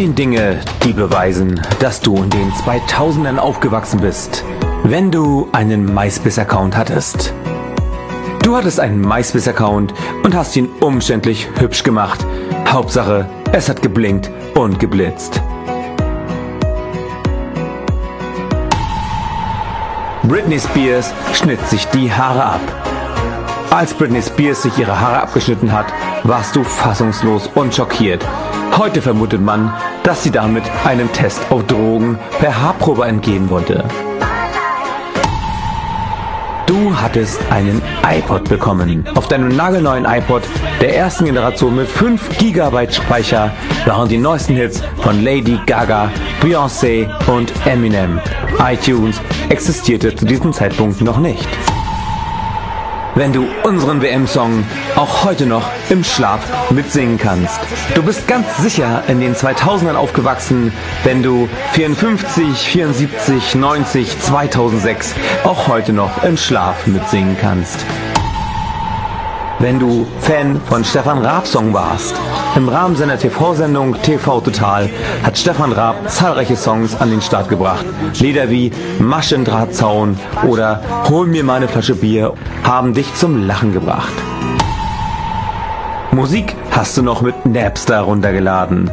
Zehn Dinge, die beweisen, dass du in den 2000ern aufgewachsen bist, wenn du einen MySpace-Account hattest. Du hattest einen MySpace-Account und hast ihn umständlich hübsch gemacht. Hauptsache, es hat geblinkt und geblitzt. Britney Spears schnitt sich die Haare ab. Als Britney Spears sich ihre Haare abgeschnitten hat, warst du fassungslos und schockiert. Heute vermutet man, dass sie damit einem Test auf Drogen per Haarprobe entgehen wollte. Du hattest einen iPod bekommen. Auf deinem nagelneuen iPod der ersten Generation mit 5 GB Speicher waren die neuesten Hits von Lady Gaga, Beyoncé und Eminem. iTunes existierte zu diesem Zeitpunkt noch nicht. Wenn du unseren WM-Song auch heute noch im Schlaf mitsingen kannst. Du bist ganz sicher in den 2000ern aufgewachsen, wenn du 54, 74, 90, 2006 auch heute noch im Schlaf mitsingen kannst. Wenn du Fan von Stefan Raab Song warst. Im Rahmen seiner TV-Sendung TV Total hat Stefan Raab zahlreiche Songs an den Start gebracht. Lieder wie Maschendrahtzaun oder Hol mir meine Flasche Bier haben dich zum Lachen gebracht. Musik hast du noch mit Napster runtergeladen.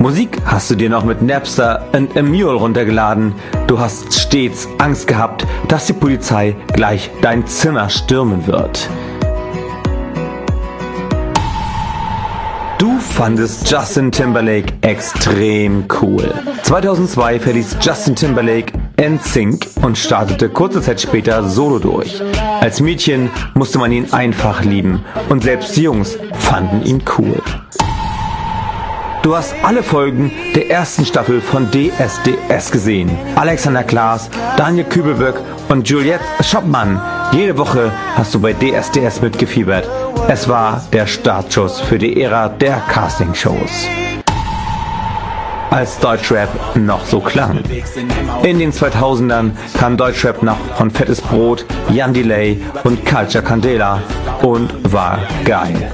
Musik hast du dir noch mit Napster und Emule runtergeladen. Du hast stets Angst gehabt, dass die Polizei gleich dein Zimmer stürmen wird. Du fandest Justin Timberlake extrem cool. 2002 verließ Justin Timberlake NSYNC und startete kurze Zeit später solo durch. Als Mädchen musste man ihn einfach lieben und selbst die Jungs fanden ihn cool. Du hast alle Folgen der ersten Staffel von DSDS gesehen. Alexander Klaas, Daniel Kübelböck und Juliette Schoppmann. Jede Woche hast du bei DSDS mitgefiebert. Es war der Startschuss für die Ära der Castingshows. Als Deutschrap noch so klang. In den 2000ern kam Deutschrap noch von Fettes Brot, Jan Delay und Culture Candela und war geil.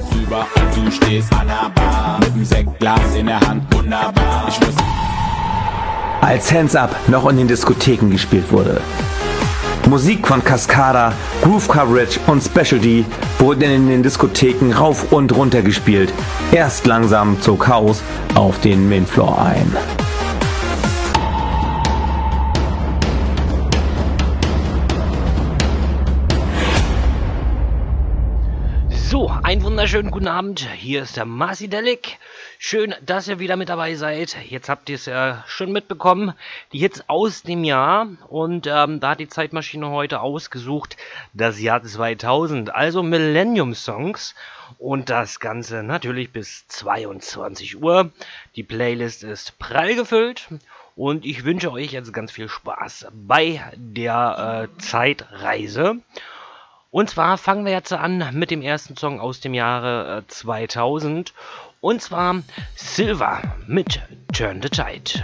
Als Hands Up noch in den Diskotheken gespielt wurde. Musik von Cascada, Groove Coverage und Specialty wurden in den Diskotheken rauf und runter gespielt. Erst langsam zog Chaos auf den Mainfloor ein. So, einen wunderschönen guten Abend. Hier ist der Marci Delic. Schön, dass ihr wieder mit dabei seid. Jetzt habt ihr es ja schon mitbekommen. Die Hits aus dem Jahr. Und ähm, da hat die Zeitmaschine heute ausgesucht das Jahr 2000. Also Millennium Songs. Und das Ganze natürlich bis 22 Uhr. Die Playlist ist prall gefüllt. Und ich wünsche euch jetzt ganz viel Spaß bei der äh, Zeitreise. Und zwar fangen wir jetzt an mit dem ersten Song aus dem Jahre äh, 2000. Und zwar Silver mit Turn the Tide.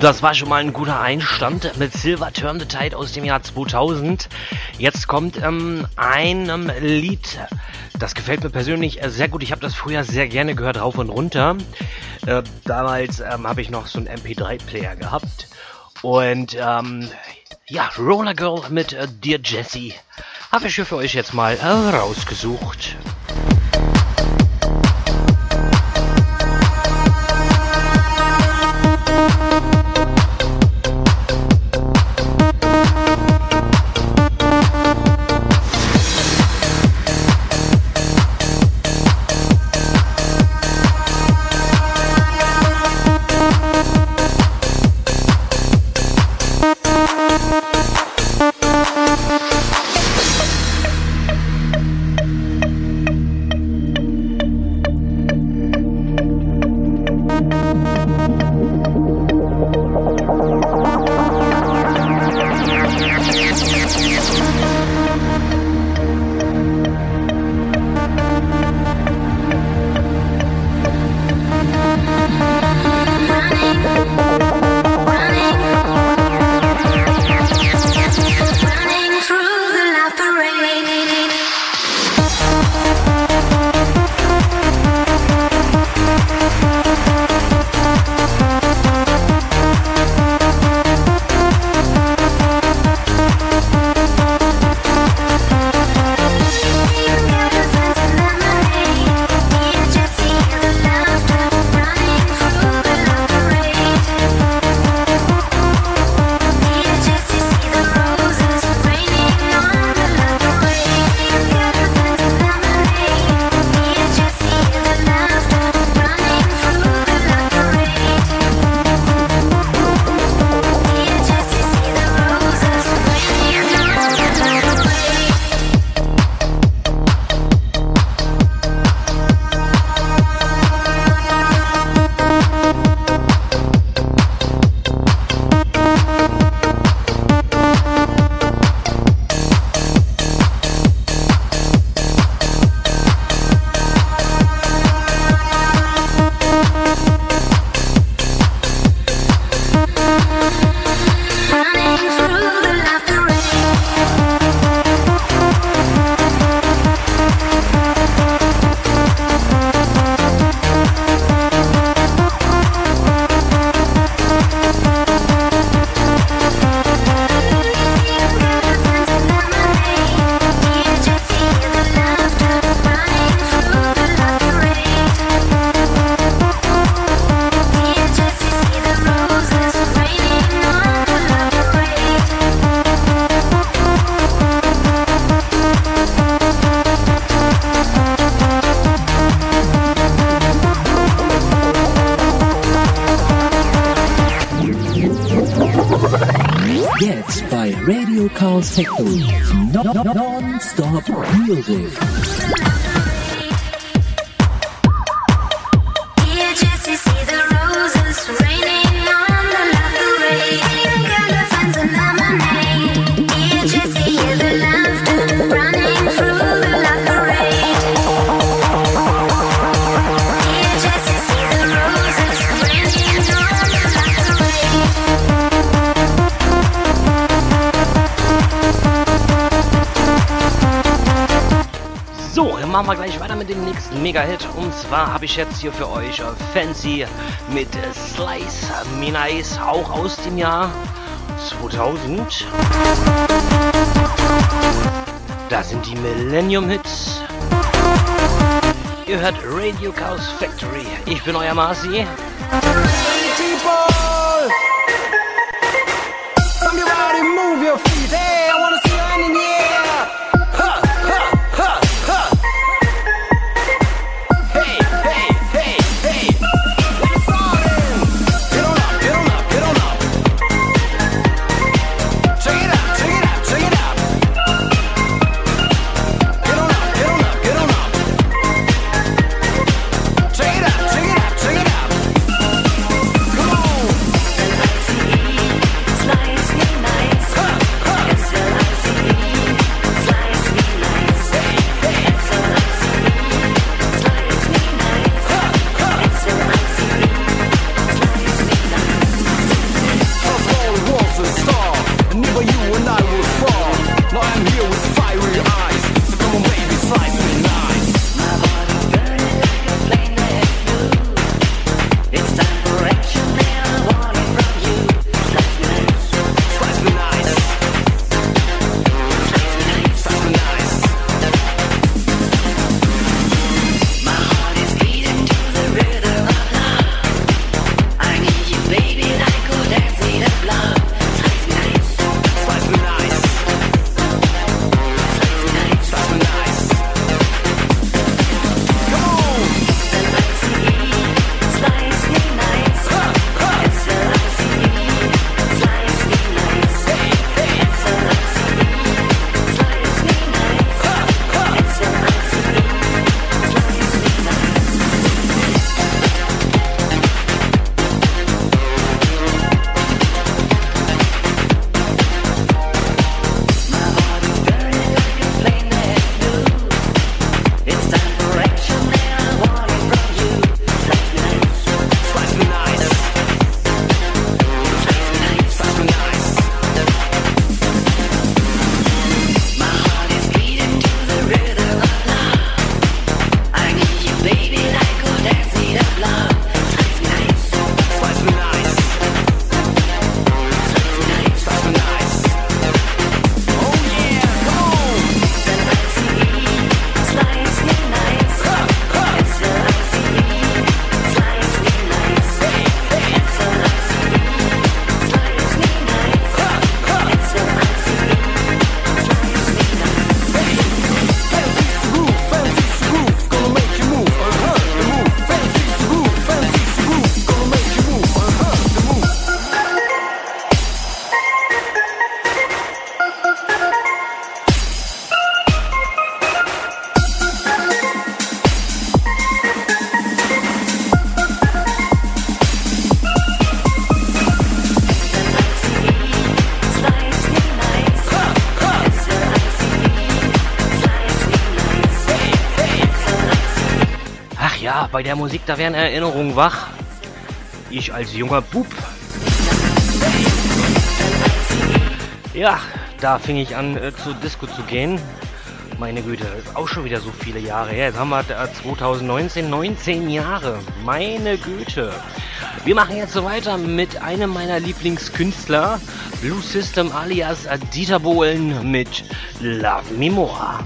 Das war schon mal ein guter Einstand mit Silver Turn the Tide aus dem Jahr 2000. Jetzt kommt ähm, ein ähm, Lied, das gefällt mir persönlich äh, sehr gut. Ich habe das früher sehr gerne gehört, rauf und runter. Äh, damals ähm, habe ich noch so einen MP3-Player gehabt. Und ähm, ja, Roller Girl mit äh, Dear Jessie habe ich für euch jetzt mal äh, rausgesucht. Non-stop music. Mega-Hit. Und zwar habe ich jetzt hier für euch Fancy mit Slice Me Nice, auch aus dem Jahr 2000. Da sind die Millennium Hits. Ihr hört Radio Chaos Factory. Ich bin euer Marci. Bei der Musik, da werden Erinnerungen wach. Ich als junger Bub. Ja, da fing ich an äh, zur Disco zu gehen. Meine Güte, ist auch schon wieder so viele Jahre her. Jetzt haben wir äh, 2019, 19 Jahre. Meine Güte. Wir machen jetzt so weiter mit einem meiner Lieblingskünstler, Blue System alias Dieter Bohlen mit Love Me More.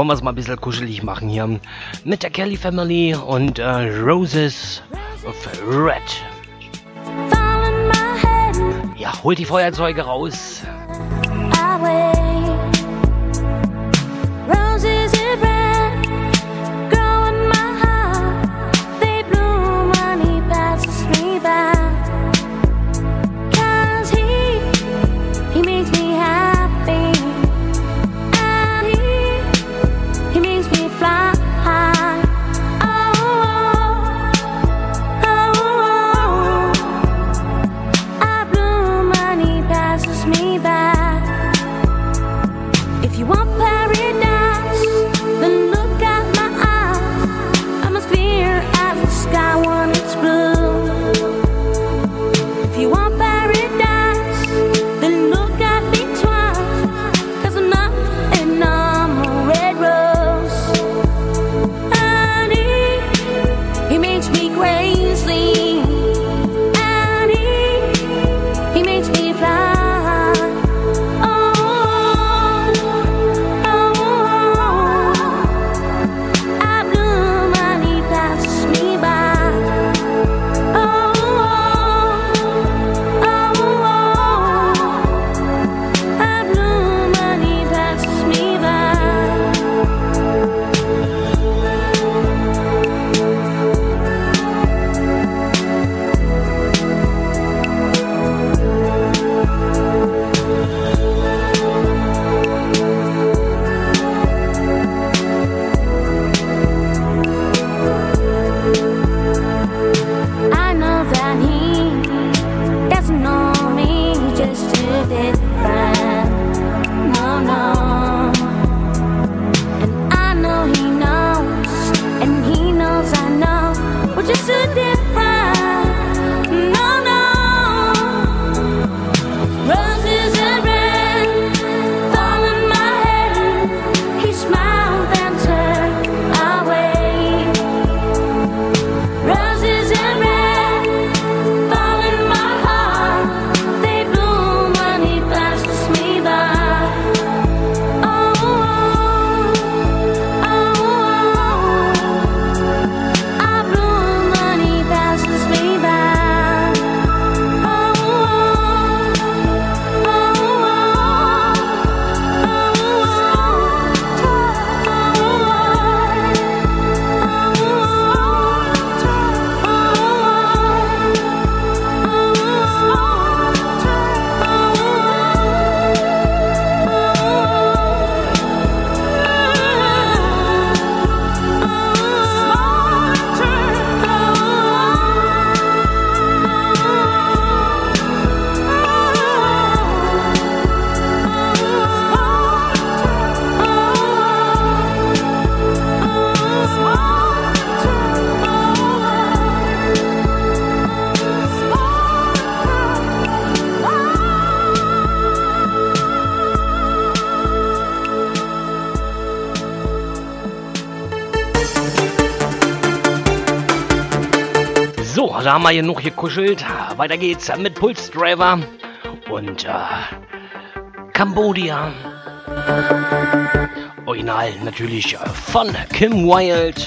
wollen wir es mal ein bisschen kuschelig machen hier. Mit der Kelly Family und äh, Roses of Red. Ja, holt die Feuerzeuge raus. da genug gekuschelt. Weiter geht's mit Pulse Driver und äh, Cambodia. Original natürlich äh, von Kim Wilde.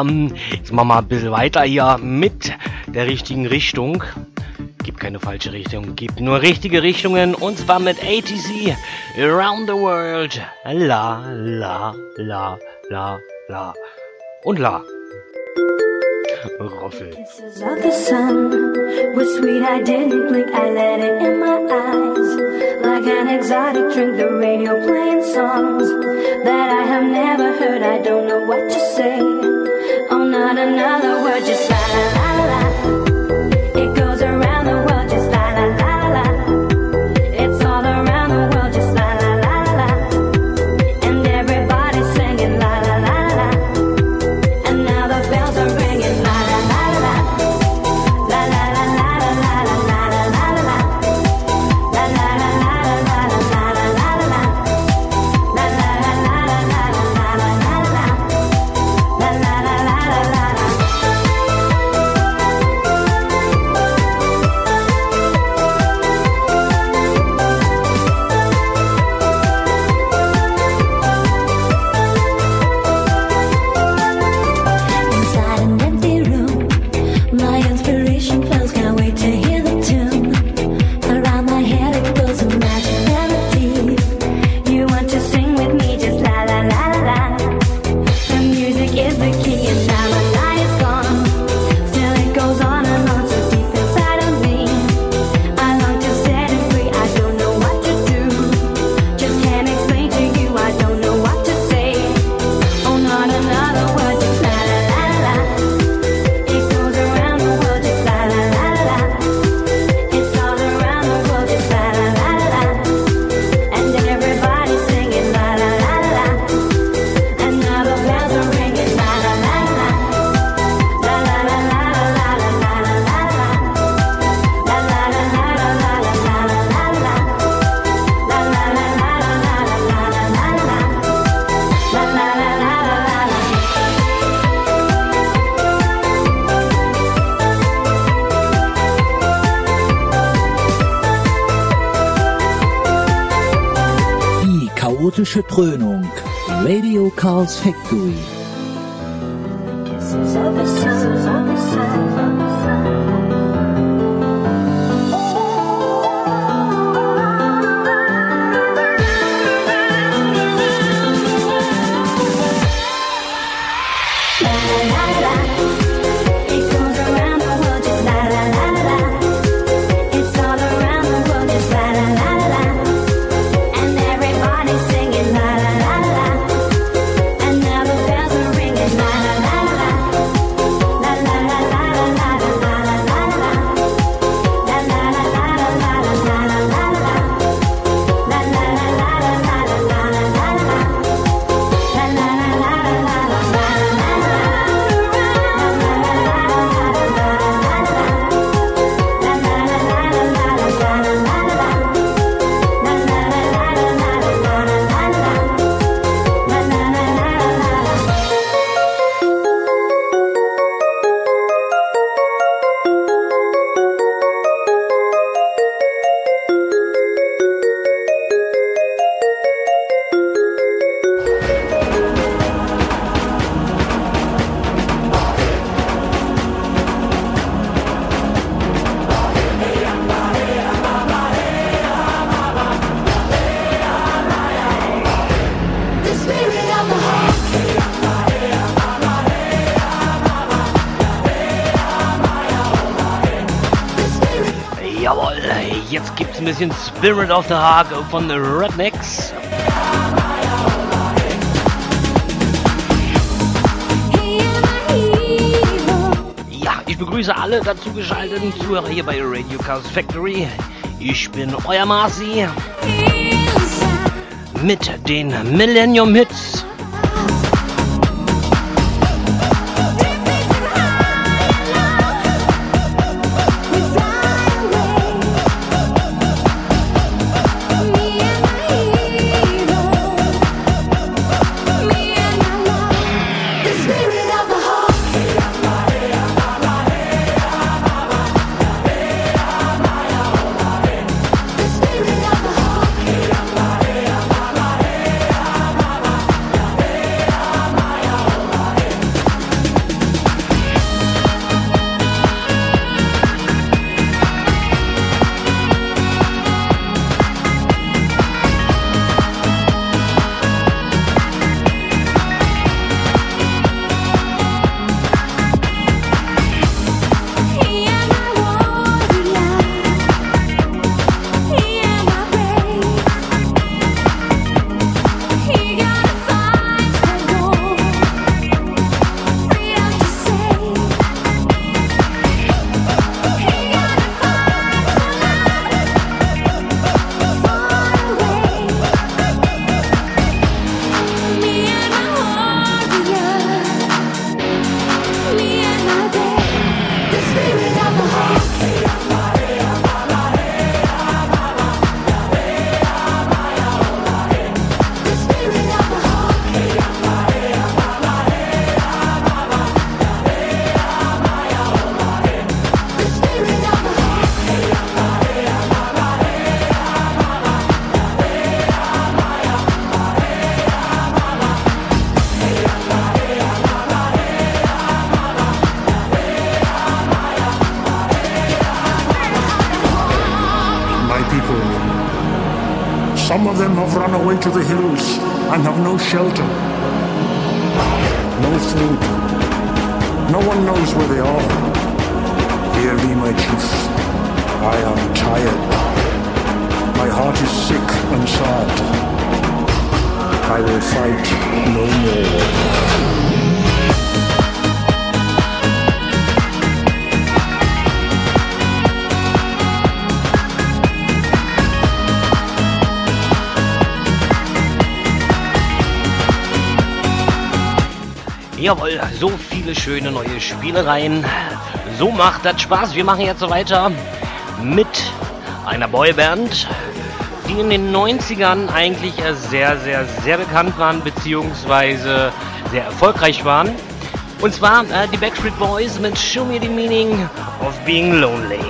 Ähm, jetzt machen wir ein bisschen weiter hier mit der richtigen Richtung. Gibt keine falsche Richtung, gibt nur richtige Richtungen. Und zwar mit ATC Around the World. La, la, la, la, la. Und la. Roffel. Kisses of the sun were sweet. I didn't blink. I let it in my eyes, like an exotic drink. The radio playing songs that I have never heard. I don't know what to say. not another word, just like Chaotische Dröhnung. Radio Carls Factory. Spirit of the Hawk von The Rednecks. Ja, ich begrüße alle dazugeschalteten Zuhörer hier bei Radio Cars Factory. Ich bin euer Marci mit den Millennium Hits. to the hills and have no shelter, no food. No one knows where they are. Hear me, my chief. I am tired. My heart is sick and sad. I will fight no more. Jawohl, so viele schöne neue Spielereien. So macht das Spaß. Wir machen jetzt so weiter mit einer Boyband, die in den 90ern eigentlich sehr, sehr, sehr bekannt waren, beziehungsweise sehr erfolgreich waren. Und zwar äh, die Backstreet Boys mit Show Me the Meaning of Being Lonely.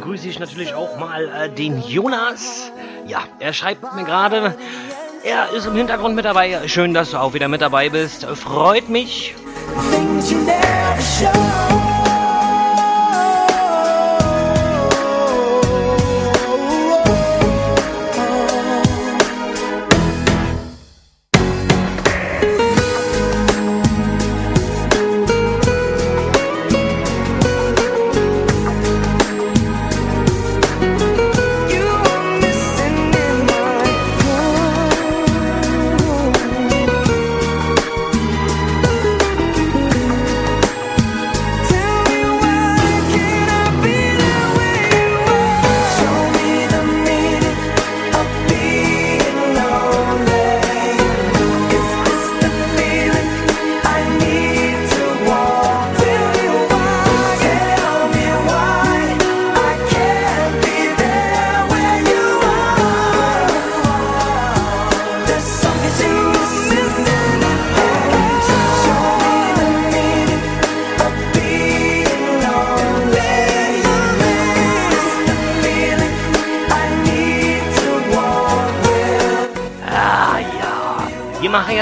begrüße ich natürlich auch mal äh, den Jonas. Ja, er schreibt mir gerade, er ist im Hintergrund mit dabei. Schön, dass du auch wieder mit dabei bist. Freut mich. Things you never show.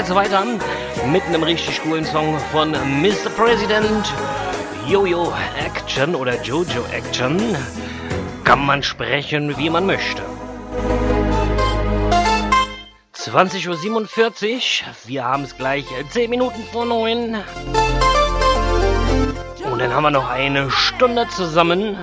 geht's weiter mit einem richtig coolen Song von Mr. President. Jojo Action oder Jojo Action. Kann man sprechen, wie man möchte. 20.47 Uhr. Wir haben es gleich äh, 10 Minuten vor 9. Und dann haben wir noch eine Stunde zusammen.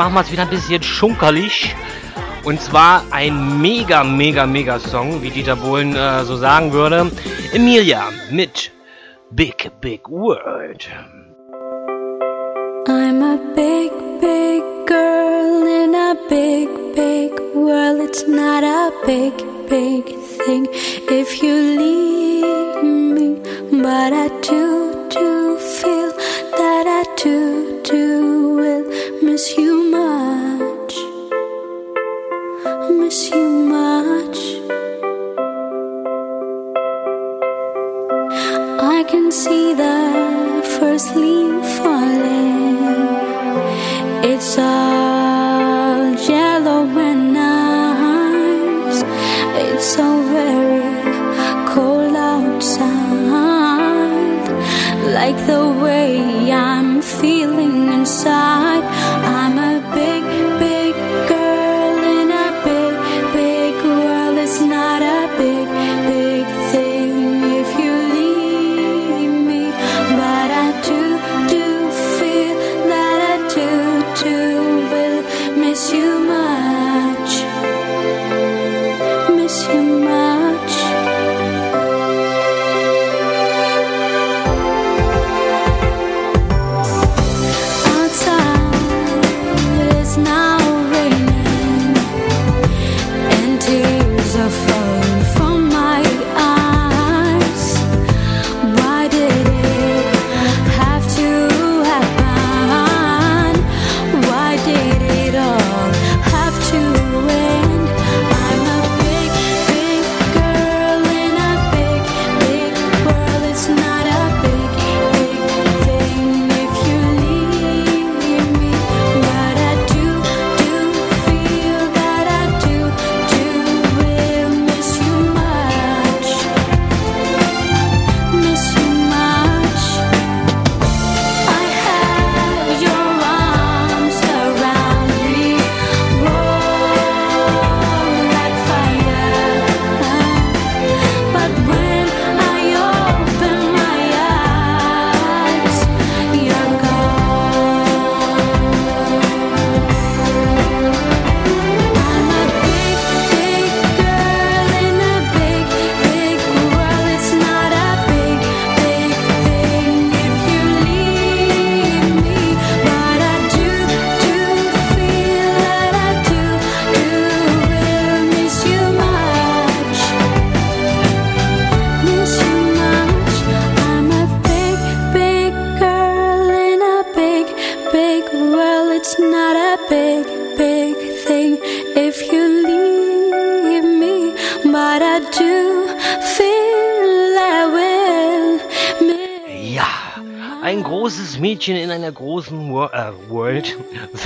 machen wir es wieder ein bisschen schunkerlich. Und zwar ein mega, mega, mega Song, wie Dieter Bohlen äh, so sagen würde. Emilia mit Big, Big World. I'm a big, big girl in a big, big world. It's not a big, big thing if you leave.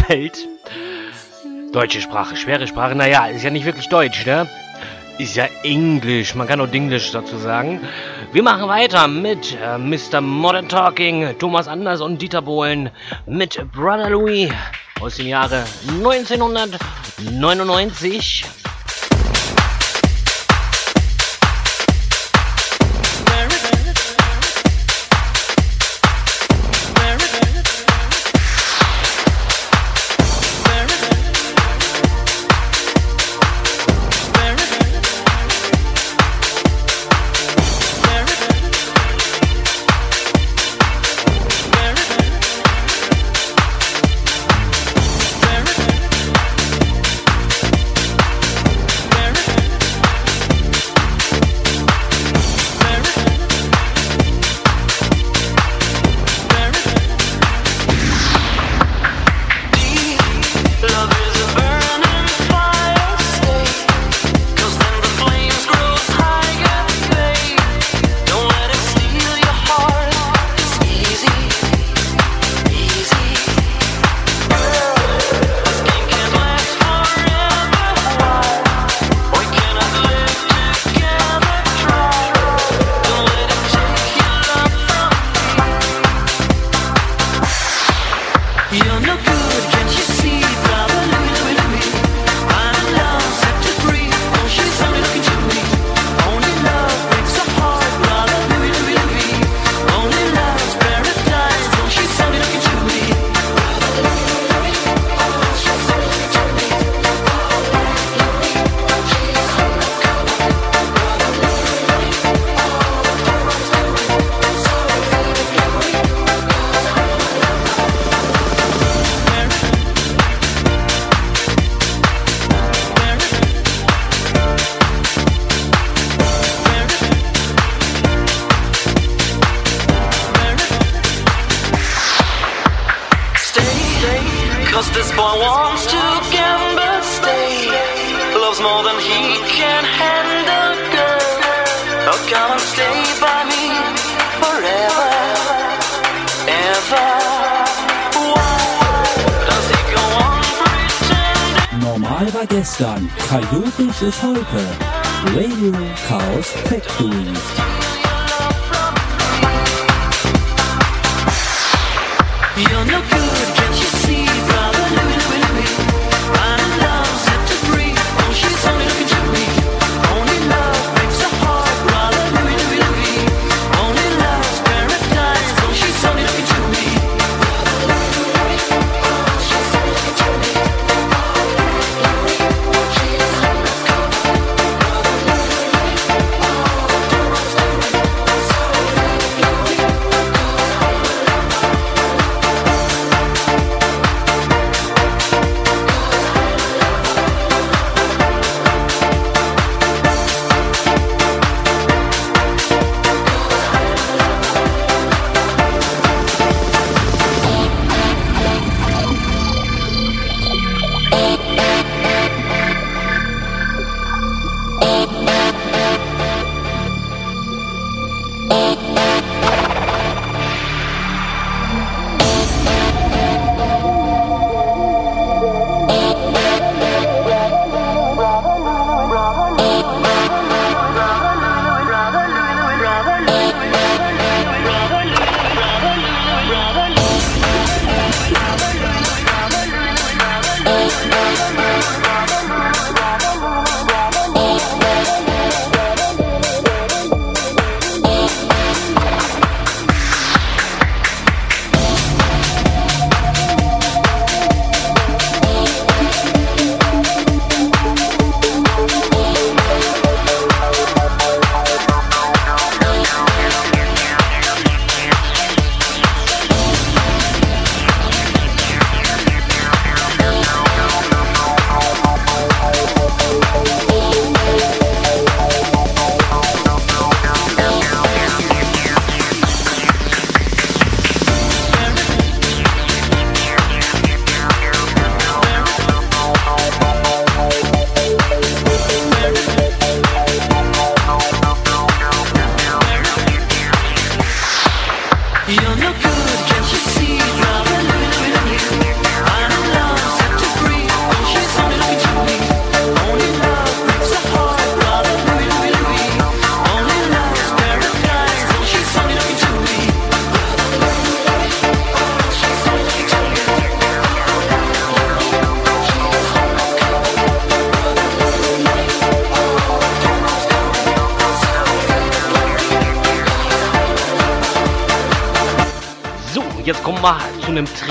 Feld. Deutsche Sprache, schwere Sprache. Naja, ist ja nicht wirklich Deutsch, ne? Ist ja Englisch. Man kann auch Dinglisch dazu sagen. Wir machen weiter mit äh, Mr. Modern Talking, Thomas Anders und Dieter Bohlen. Mit Brother Louis aus dem Jahre 1999. gestern. Schwestern, chaotische heute. Radio Chaos Factory. You're no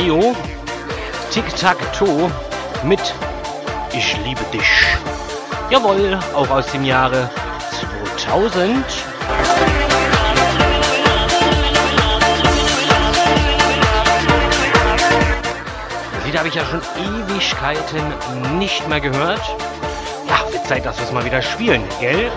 Trio Tic-Tac-Toe mit Ich liebe dich. Jawohl, auch aus dem Jahre 2000. Das Lied habe ich ja schon Ewigkeiten nicht mehr gehört. Ja, wird Zeit, dass wir es mal wieder spielen, gell?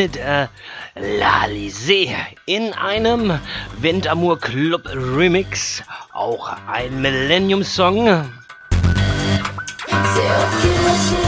mit äh, Lalisee in einem Ventamur Club Remix, auch ein Millennium Song. Sehr viel Mutter.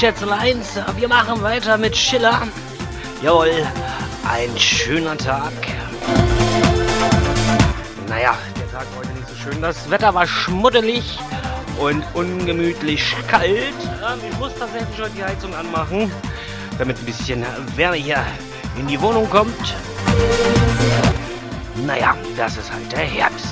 Schätzeleins, wir machen weiter mit Schiller. Jawohl, ein schöner Tag. Naja, der Tag war heute nicht so schön. Das Wetter war schmuddelig und ungemütlich kalt. Ähm, Ich muss tatsächlich heute die Heizung anmachen, damit ein bisschen Wärme hier in die Wohnung kommt. Naja, das ist halt der Herbst.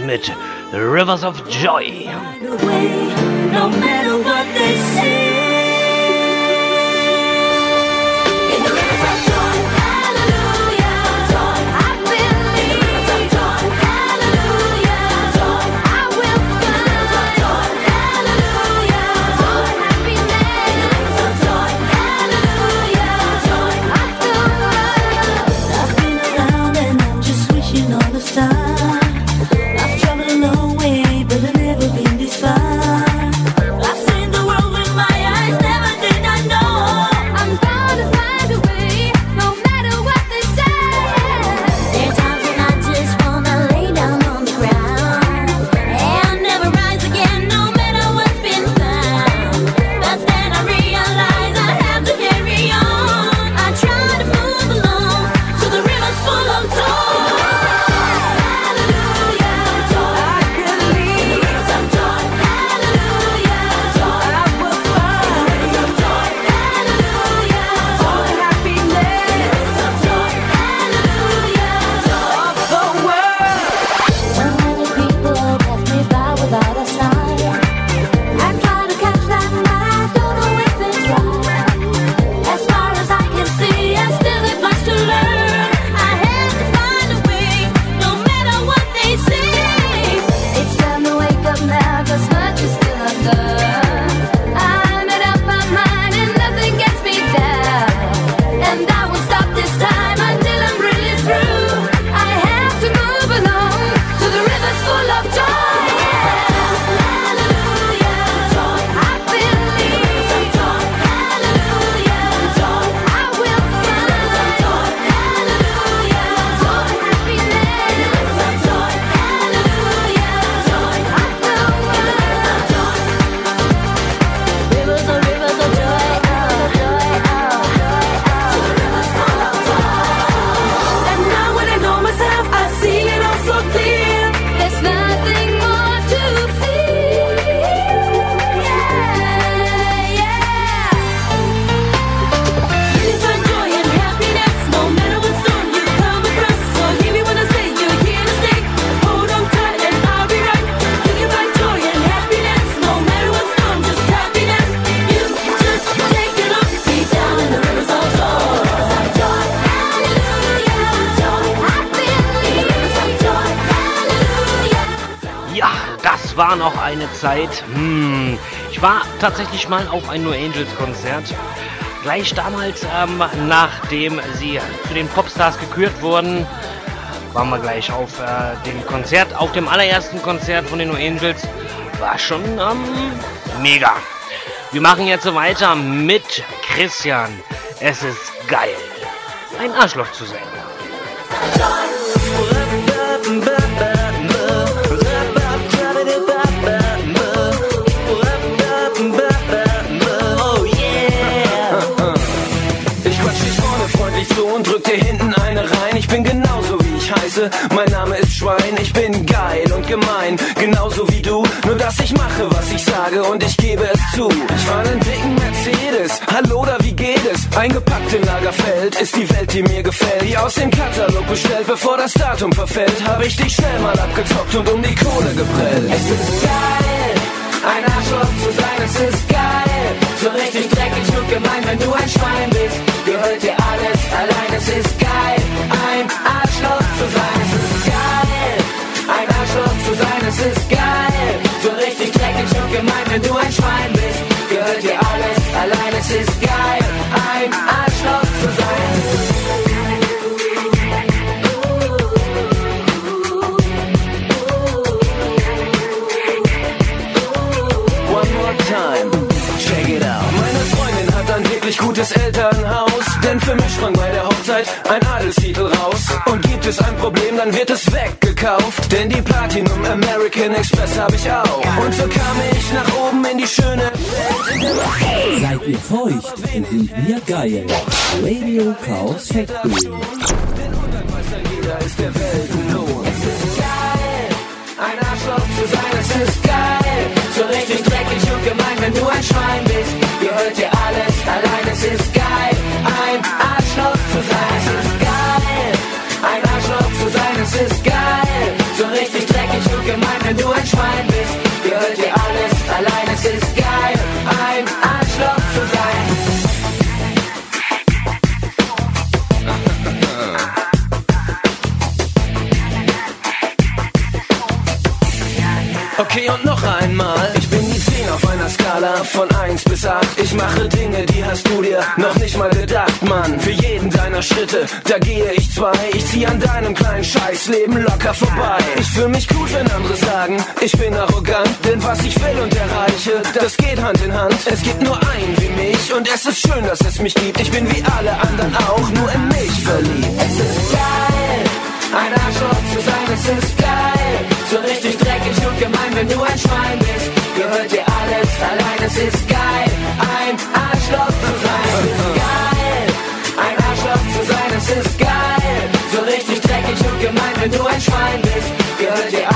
Mit Rivers of Joy. Tatsächlich mal auf ein No Angels Konzert. Gleich damals, ähm, nachdem sie zu den Popstars gekürt wurden, waren wir gleich auf äh, dem Konzert, auf dem allerersten Konzert von den No Angels. War schon ähm, mega. Wir machen jetzt weiter mit Christian. Es ist geil, ein Arschloch zu sein. Mein Name ist Schwein. Ich bin geil und gemein, genauso wie du. Nur dass ich mache, was ich sage und ich gebe es zu. Ich fahr einen dicken Mercedes. Hallo, da wie geht es? Eingepackt im Lagerfeld ist die Welt, die mir gefällt. Die aus dem Katalog bestellt, bevor das Datum verfällt. Hab ich dich schnell mal abgezockt und um die Kohle geprellt. Es ist geil, ein Arschloch zu sein, es ist geil. So richtig dreckig und gemein, wenn du ein Schwein bist. Gehört dir alles allein, es ist geil. Arschloch zu sein, es ist geil. Ein Arschloch zu sein, es ist geil. So richtig dreckig und gemein, wenn du ein Schwein bist. Gehört dir alles allein, es ist geil. Ein Arschloch zu sein. Gutes Elternhaus. Denn für mich sprang bei der Hochzeit ein Adelstitel raus. Und gibt es ein Problem, dann wird es weggekauft. Denn die Platinum American Express habe ich auch. Und so kam ich nach oben in die schöne Welt. Seid ihr feucht, sind wir geil. Radio Chaos Factory. Jeder ist der Weltenlohn. Es ist geil, ein Arschloch zu sein, es ist geil. So richtig dreckig und gemein, wenn du ein Schwein einmal. Ich bin die 10 auf einer Skala von 1 bis 8. Ich mache Dinge, die hast du dir noch nicht mal gedacht, Mann. Für jeden deiner Schritte, da gehe ich zwei. Ich zieh an deinem kleinen Scheißleben locker vorbei. Ich fühle mich gut, wenn andere sagen, ich bin arrogant. Denn was ich will und erreiche, das geht Hand in Hand. Es gibt nur einen wie mich und es ist schön, dass es mich gibt. Ich bin wie alle anderen auch, nur in mich verliebt. Es ist geil, ein Arschloch zu sein, es ist geil. So richtig wenn du ein Schwein bist. Gehört dir alles allein, es ist geil, ein Arschloch zu sein. Es ist geil, ein Arschloch zu sein, es ist geil. So richtig dreckig und gemein, wenn du ein Schwein bist. Gehört dir alles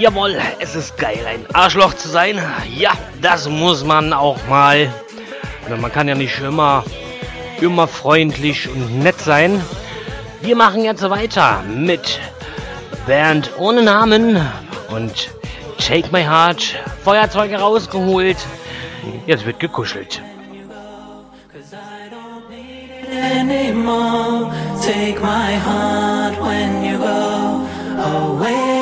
Jawohl, es ist geil, ein Arschloch zu sein. Ja, das muss man auch mal. Man kann ja nicht immer, immer freundlich und nett sein. Wir machen jetzt weiter mit Band ohne Namen und Take My Heart. Feuerzeuge rausgeholt. Jetzt wird gekuschelt. Anymore. Take my heart when you go away.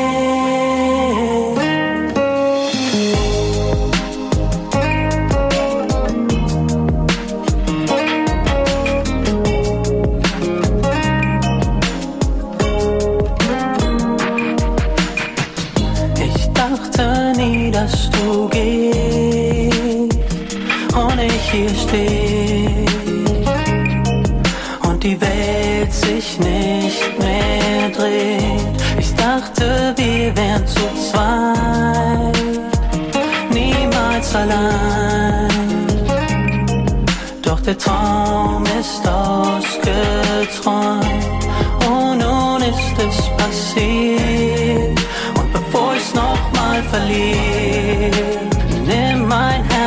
Nicht mehr dreht. Ich dachte, wir wären zu zweit, niemals allein. Doch der Traum ist ausgeträumt und nun ist es passiert. Und bevor ich's nochmal verliere, nimm mein Herz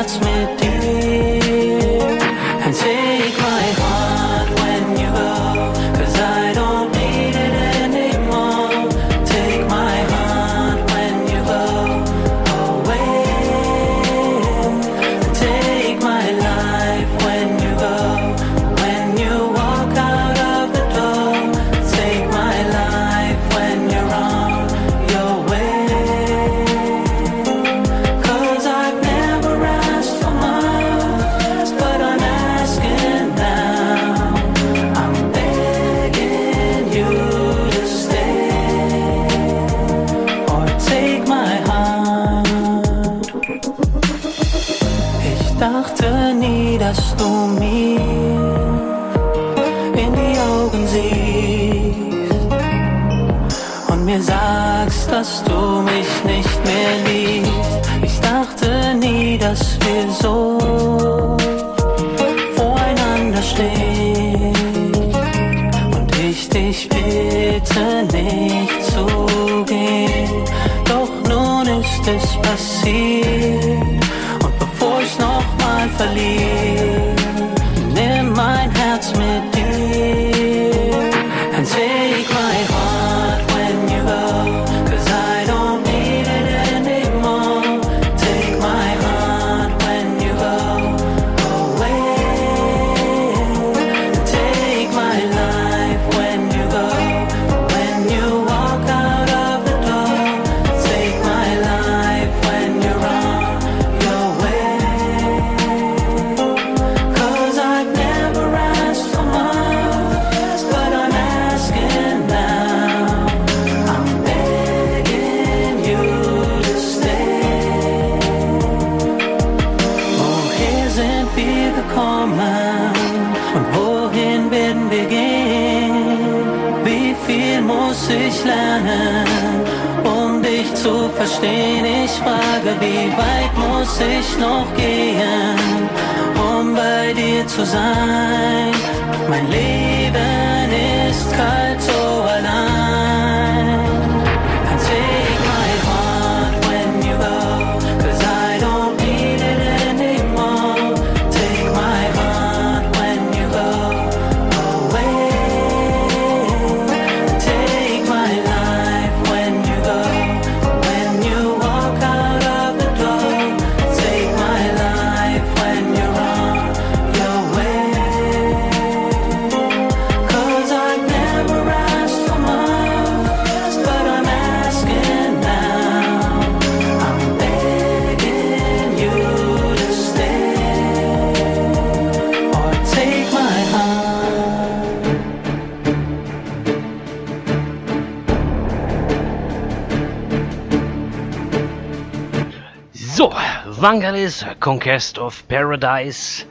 Conquest of Paradise.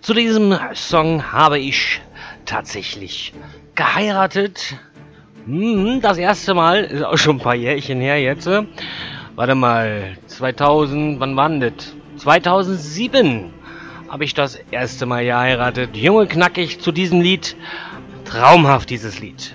Zu diesem Song habe ich tatsächlich geheiratet. Hm, das erste Mal, ist auch schon ein paar Jährchen her jetzt. Warte mal, 2000, wann war das? 2007 habe ich das erste Mal geheiratet. Junge knackig zu diesem Lied. Traumhaft dieses Lied.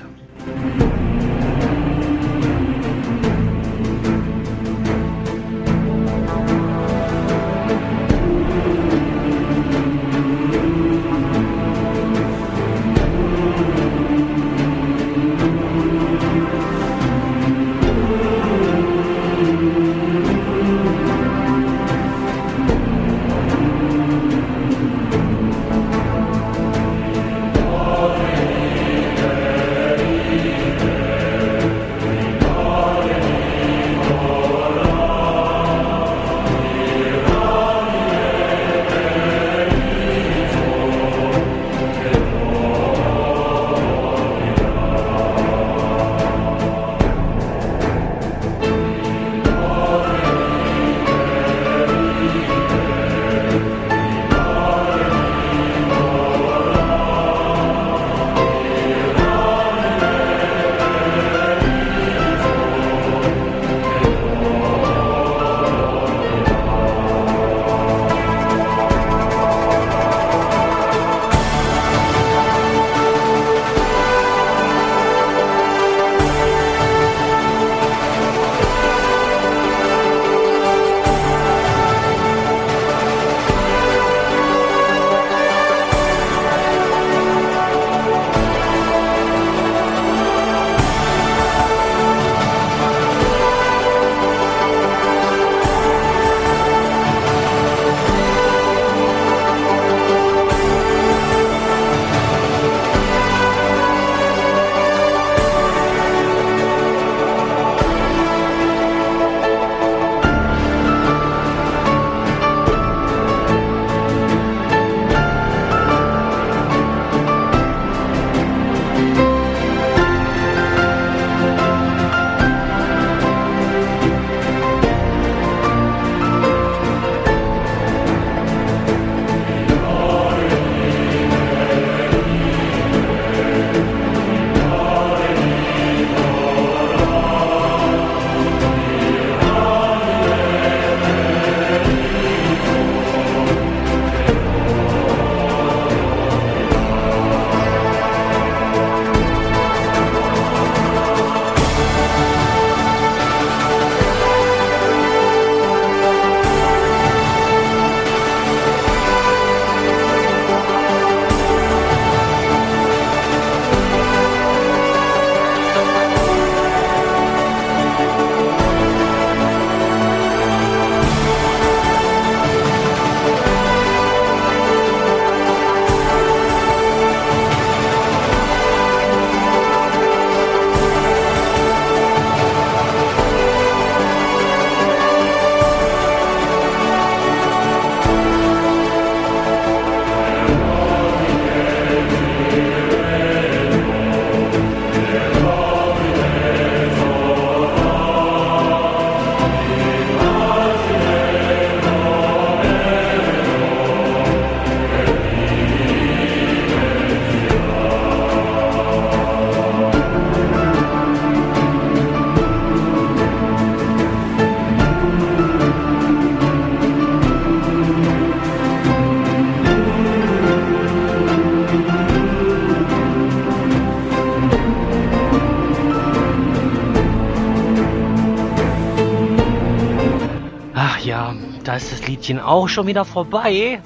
Liedchen auch schon wieder vorbei.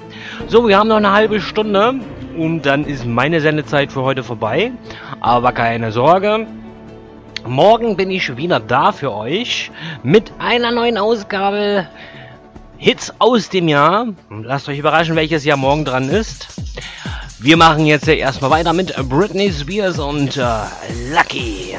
So, wir haben noch eine halbe Stunde und dann ist meine Sendezeit für heute vorbei. Aber keine Sorge. Morgen bin ich wieder da für euch mit einer neuen Ausgabe Hits aus dem Jahr. Lasst euch überraschen, welches Jahr morgen dran ist. Wir machen jetzt erstmal weiter mit Britney Spears und äh, Lucky.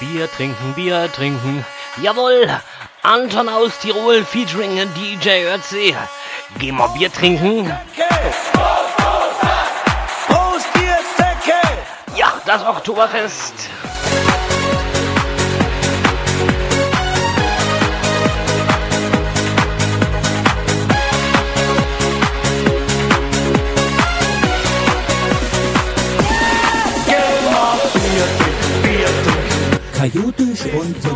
Bier trinken, Bier trinken. Jawohl, Anton aus Tirol featuring DJ Ötzi. Geh mal Bier trinken. Ja, das Oktoberfest.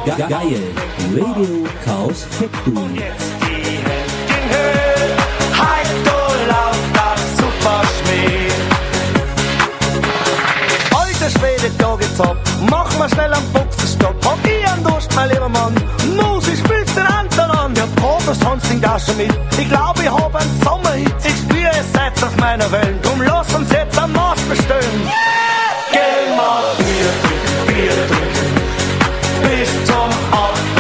Ge geil. Radio Chaos Factory. Ab. Mach mal schnell am Boxenstopp. Hab ich einen Durst, mein lieber Mann. Musik spielst den Anton an. Ja, Probe, sonst auch schon mit. Ich glaube, ich hab einen Sommerhit. Ich spüre, es seid auf meiner Welt. Drum lass uns jetzt am Maß bestellen. Geh mal Bier trinken, Bier trinken. Bis zum Abwinken,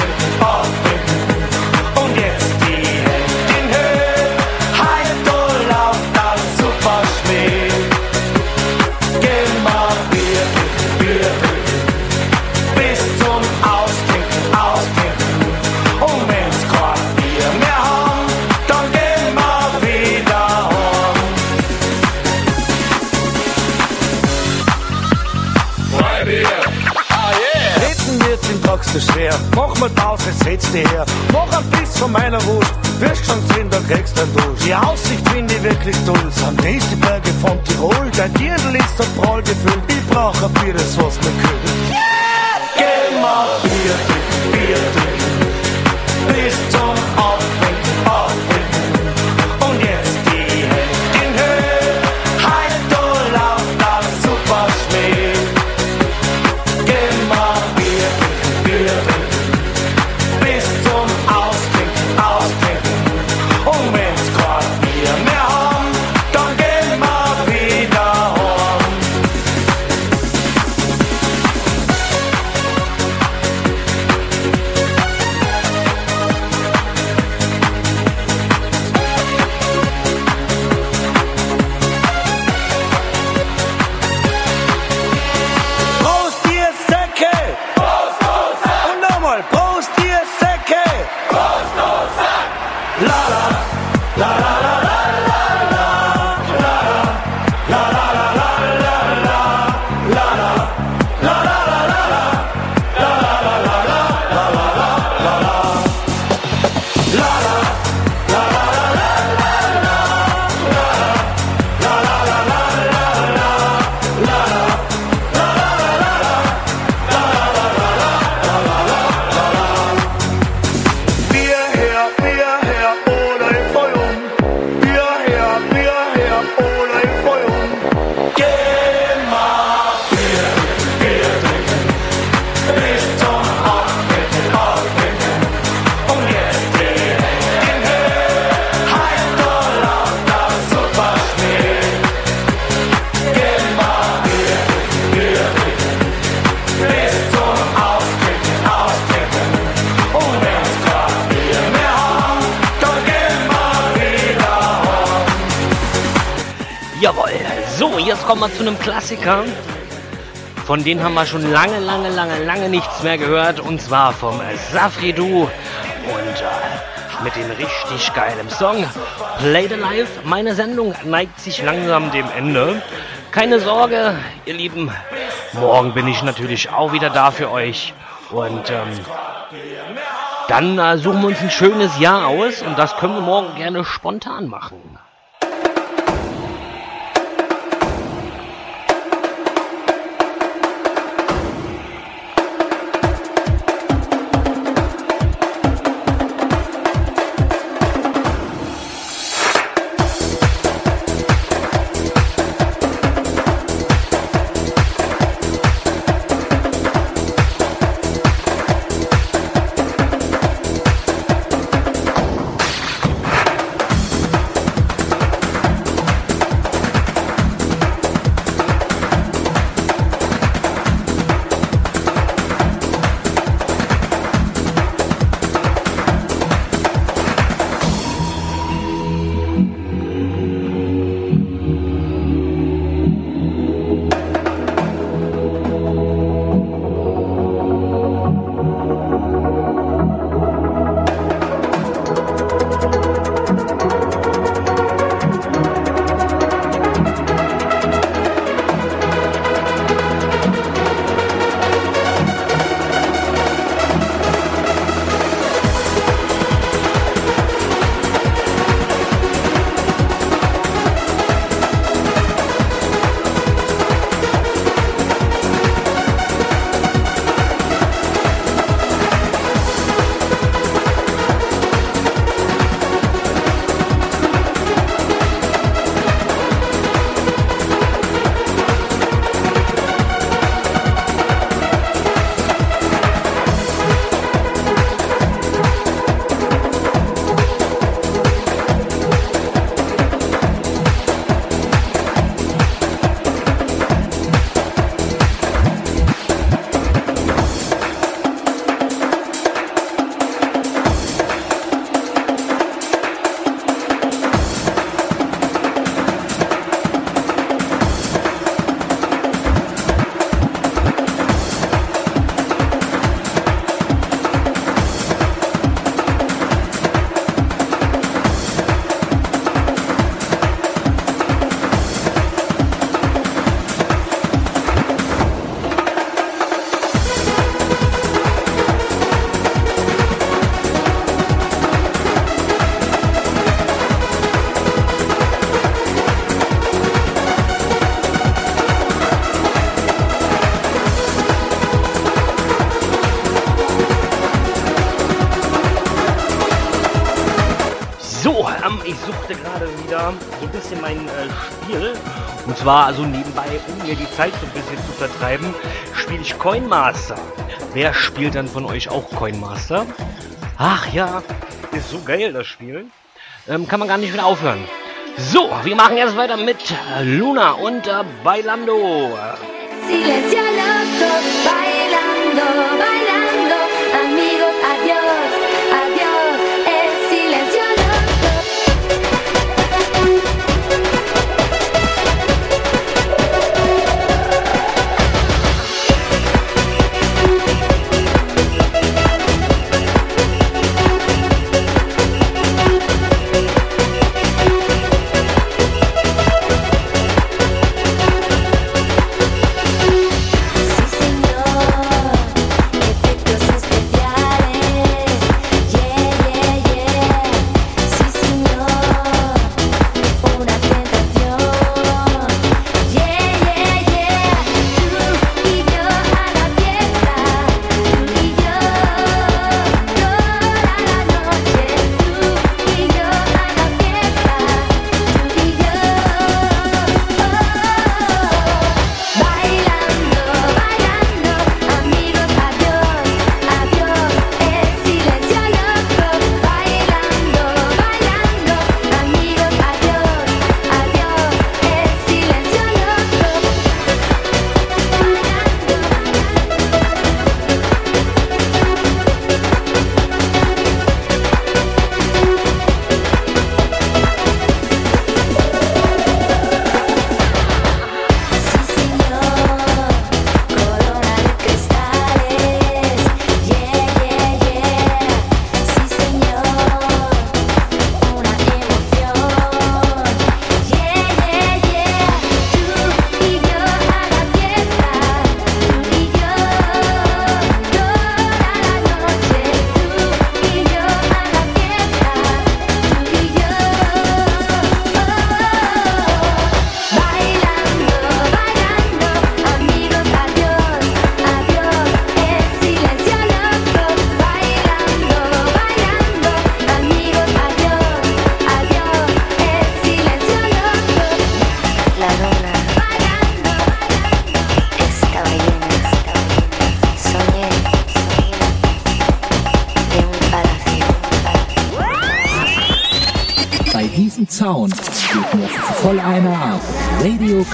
Pause, setz dich her. Mach ein Biss von meiner Wurst. Wirst schon sehen, da kriegst du einen Dusch. Die Aussicht finde ich wirklich toll. Sind dies die Berge von Tirol. Dein Dirndl ist so prall gefüllt. Ich brauch ein Bier, das was mir kühlt. Geh mal Bier Bier trinken. Bis zum Abwinken, Klassiker. Von denen haben wir schon lange, lange, lange, lange nichts mehr gehört. Und zwar vom Safridu. Und äh, mit dem richtig geilen Song Play the Life. Meine Sendung neigt sich langsam dem Ende. Keine Sorge, ihr Lieben. Morgen bin ich natürlich auch wieder da für euch. Und ähm, dann äh, suchen wir uns ein schönes Jahr aus. Und das können wir morgen gerne spontan machen. Bisschen mein äh, Spiel. Und zwar also nebenbei, um mir die Zeit so ein bisschen zu vertreiben, spiele ich Coin Master. Wer spielt dann von euch auch Coin Master? Ach ja, ist so geil das Spiel. Ähm, kann man gar nicht wieder aufhören. So, wir machen jetzt weiter mit äh, Luna und äh, Bailando. Silencio loco,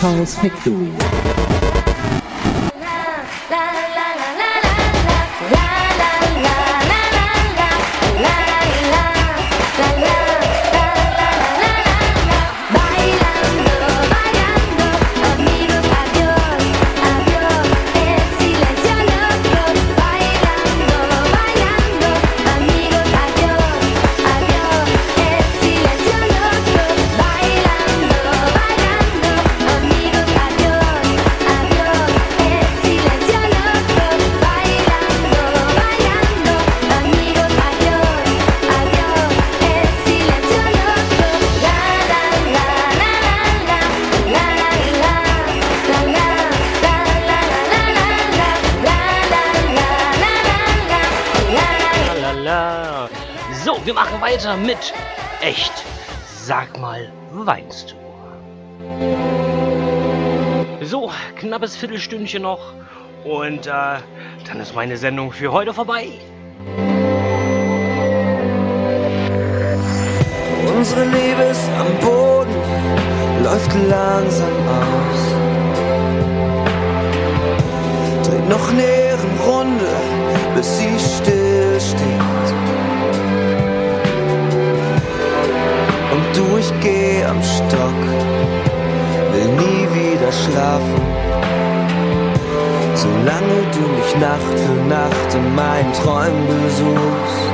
calls victory. Knappes Viertelstündchen noch. Und äh, dann ist meine Sendung für heute vorbei. Unsere Liebe ist am Boden, läuft langsam aus. Dreht noch eine Ehrenrunde, bis sie still steht. Und du, ich geh am Stock, will nie wieder schlafen. Solange du mich Nacht für Nacht in meinen Träumen besuchst.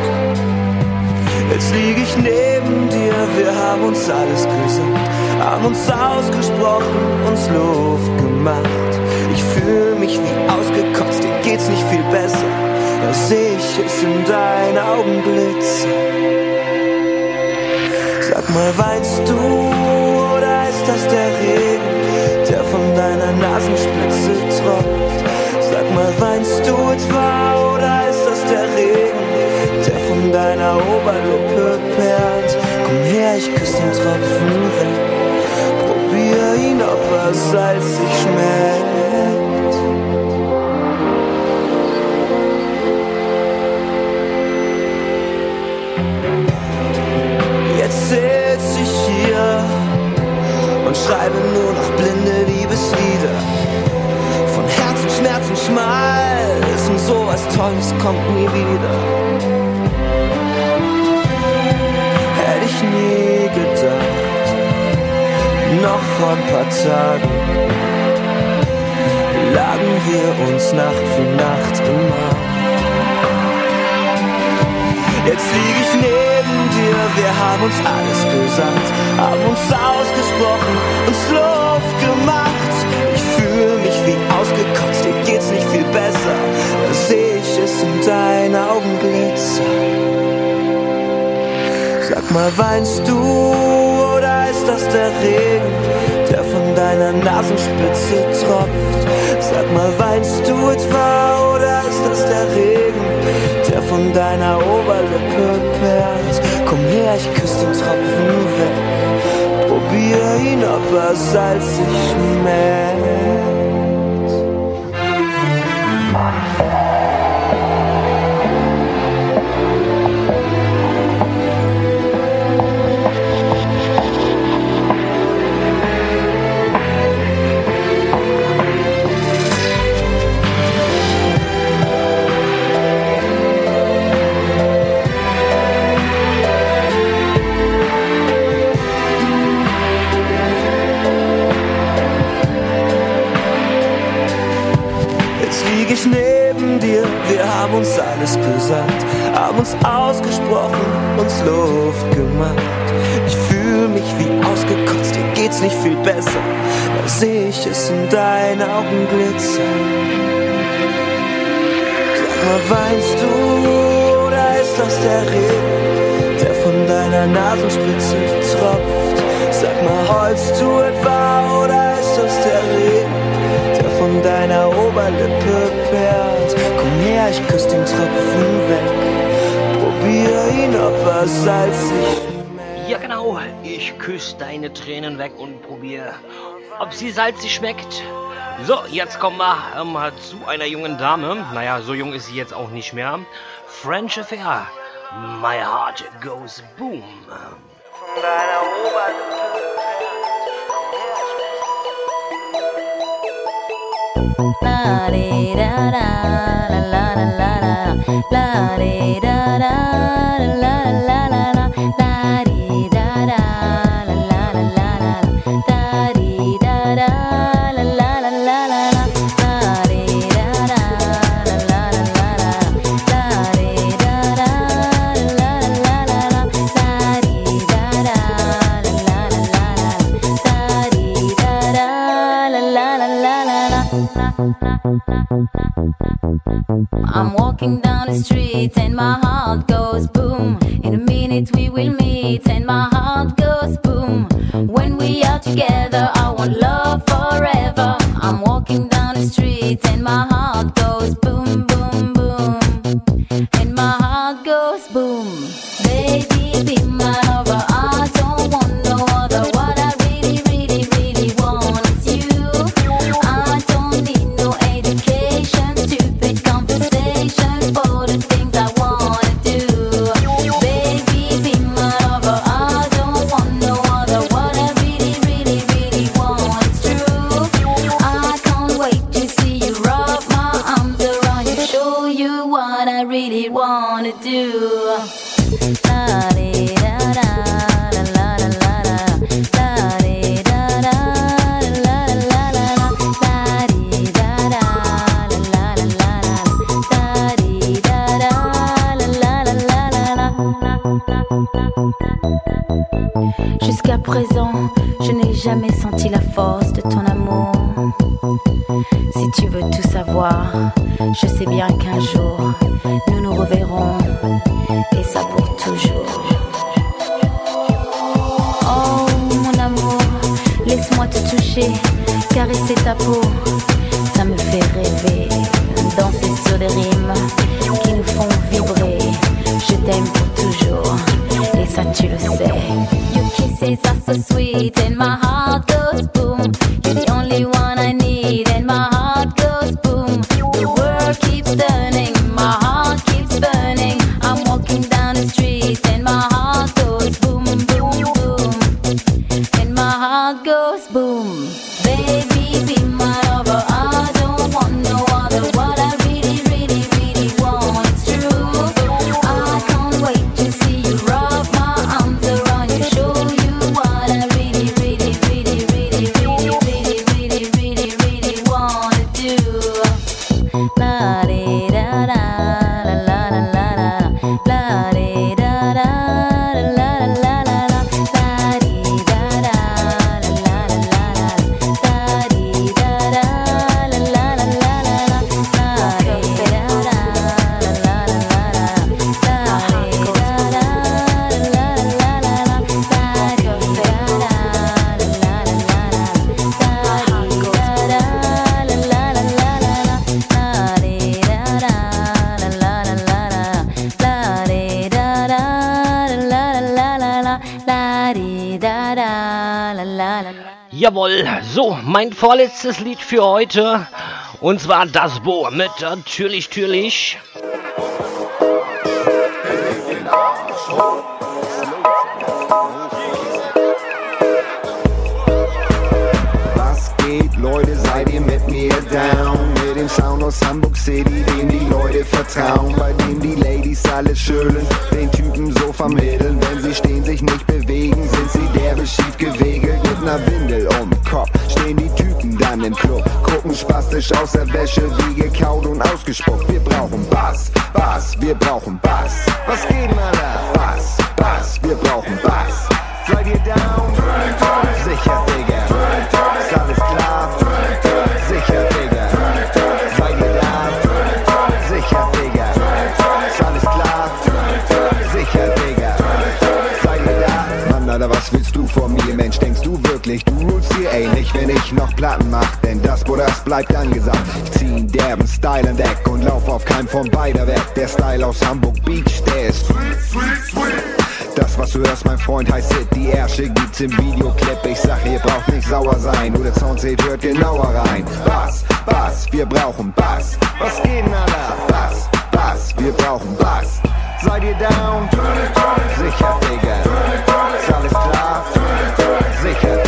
Jetzt lieg ich neben dir, wir haben uns alles gesagt, haben uns ausgesprochen, uns Luft gemacht. Ich fühl mich wie ausgekotzt, dir geht's nicht viel besser, da seh ich es in deinen Augen blitzen. Sag mal, weinst du oder ist das der Regen, der von deiner Nasenspitze tropft? Manchmal weinst du, es war oder ist das der Regen, der von deiner Oberlippe perlt. Komm her, ich küsse den Tropfen weg. Probier ihn, ob er salzig schmeckt. Jetzt sitz ich hier und schreibe nur noch blinde Liebeslieder Schmerzen, Schmalz und sowas Tolles kommt nie wieder. Hätte ich nie gedacht, noch vor ein paar Tagen lagen wir uns Nacht für Nacht im Arm. Jetzt lieg ich neben dir, wir haben uns alles gesagt, haben uns ausgesprochen, uns Luft gemacht. Wie ausgekotzt, dir geht's nicht viel besser, da seh ich es in deinen Augen glitzern. Sag mal, weinst du oder ist das der Regen, der von deiner Nasenspitze tropft? Sag mal, weinst du etwa oder ist das der Regen, der von deiner Oberlippe perlt? Komm her, ich küss den Tropfen weg, probier ihn, ob er salzig schmeckt. Gesagt, haben uns ausgesprochen, uns Luft gemacht. Ich fühle mich wie ausgekotzt, dir geht's nicht viel besser, da seh ich es in deinen Augen glitzern. Sag mal, weinst du oder ist das der Regen, der von deiner Nasenspitze tropft? Sag mal, heulst du etwa oder ist das der Regen? Von deiner Oberlippe perlt. Komm her, ich küss den Tropfen weg. Probier ihn, ob er salzig Ja, genau. Ich küsse deine Tränen weg und probiere, ob sie salzig schmeckt. So, jetzt kommen wir ähm, zu einer jungen Dame. Naja, so jung ist sie jetzt auch nicht mehr. French Affair. My heart goes boom. von deiner Oberlippe La di da da la la la la la la di da da la la la la street and my heart goes boom. In a minute we will meet and my heart goes boom. When we are together, I want love forever. I'm walking down the street and my heart vorletztes Lied für heute. Und zwar das Bo mit Natürlich, Natürlich. Was geht, Leute, seid ihr mit mir down? Mit dem Sound aus Hamburg City, dem die Leute vertrauen, bei dem die Ladies alles schütteln, den Typen so vermitteln. Wenn sie stehen, sich nicht bewegen, sind sie derbe schief gewegelt mit ner Windel im Club, gucken spastisch aus der Wäsche, wie gekaut und ausgespuckt. Wir brauchen Bass, Bass, wir brauchen Bass. Was geht, Alter? Bass, Bass, wir brauchen Bass. Seid ihr down? Sicher, Digga. Ist alles klar? Sicher, Digga. Seid ihr da? Sicher, Digga. Ist alles klar? Sicher, Digga. Seid ihr da? Mann, Alter, was willst du von mir, Mensch? Denkst du wirklich, du rulst hier ähnlich, wenn ich noch Platten mach? Bleibt angesagt. Ich zieh einen derben Style entdeck und lauf auf keinem von beider weg. Der Style aus Hamburg Beach, der ist das, was du hörst, mein Freund, heißt Hit. Die Ärsche gibt's im Videoclip. Ich sag, ihr braucht nicht sauer sein. Nur der Sound seht, hört genauer rein. Bass, Bass, wir brauchen Bass. Was geht denn, Alter? Bass, Bass, wir brauchen Bass. Seid ihr down? Sicher, Digga. Ist alles klar? Sicher,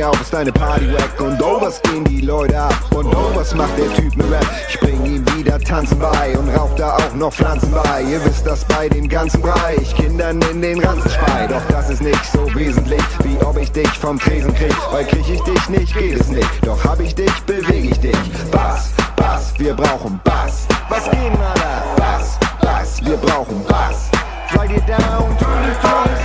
Den hier auf, ist deine Party-Wack. Und was gehen die Leute ab? Und was macht der Typ mit Rap? Ich bring ihm wieder Tanzen bei und rauch da auch noch Pflanzen bei. Ihr wisst das bei dem ganzen Bereich. Kindern in den Ranzen spei. Doch das ist nicht so wesentlich, wie ob ich dich vom Tresen krieg. Weil krieg ich dich nicht, geht es nicht. Doch hab ich dich, beweg ich dich. Bass, Bass, wir brauchen Bass. Was geht, Alter? Bass, Bass, wir brauchen Bass. Seid ihr down? Sicher, Digga.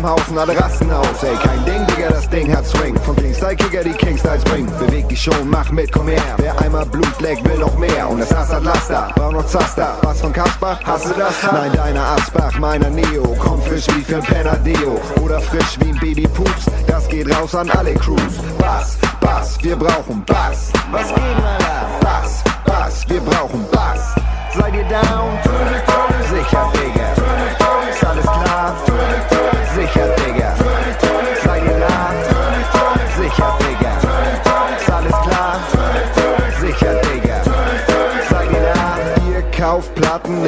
Im Haus und alle rasten aus. Ey, kein Ding, Digga, das Ding hat Swing. Von Kingstyle-Kicker die Kingstyles bringen. Beweg dich schon, mach mit, komm her. Wer einmal Blut leckt, will noch mehr. Und das Ass hat Laster, braucht noch Zaster. Was von Kasper? Hast du das? Nein, deiner Asbach, meiner Neo. Komm frisch wie für Penadeo. Oder frisch wie ein Baby Pups. Das geht raus an alle Crews. Bass, Bass, wir brauchen Bass. Was geht, Alter? Bass, Bass, wir brauchen Bass. Seid ihr down? Sicher,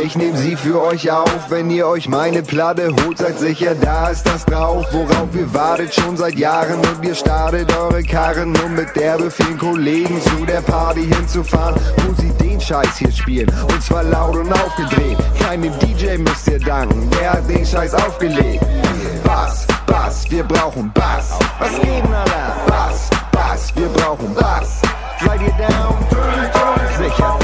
ich nehm sie für euch auf. Wenn ihr euch meine Platte holt, seid sicher, da ist das drauf. Worauf ihr wartet schon seit Jahren und ihr startet eure Karren, um mit derbe vielen Kollegen zu der Party hinzufahren, wo sie den Scheiß hier spielen. Und zwar laut und aufgedreht. Keinem DJ müsst ihr danken, der hat den Scheiß aufgelegt. Bass, Bass, wir brauchen Bass. Was geht Alter? Bass, Bass, wir brauchen Bass. Seid ihr down? Sicher,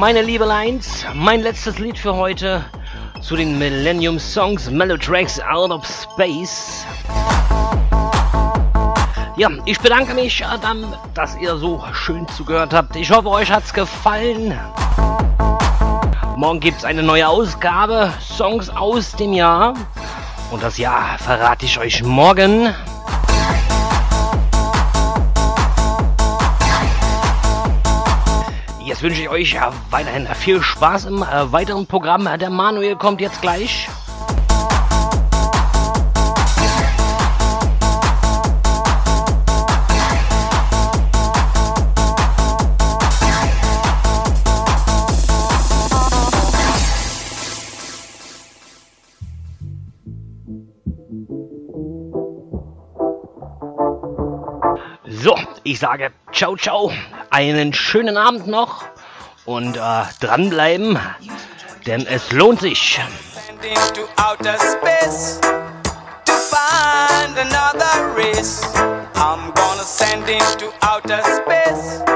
Meine Liebeleins, mein letztes Lied für heute zu den Millennium Songs Melotracks Out of Space. Ja, ich bedanke mich, dann, dass ihr so schön zugehört habt. Ich hoffe, euch hat's gefallen. Morgen gibt's eine neue Ausgabe, Songs aus dem Jahr. Und das Jahr verrate ich euch morgen. Wünsche ich euch weiterhin viel Spaß im äh, weiteren Programm. Der Manuel kommt jetzt gleich. Ich sage ciao, ciao, einen schönen Abend noch und äh, dranbleiben, denn es lohnt sich. find another race. I'm gonna send him to outer space.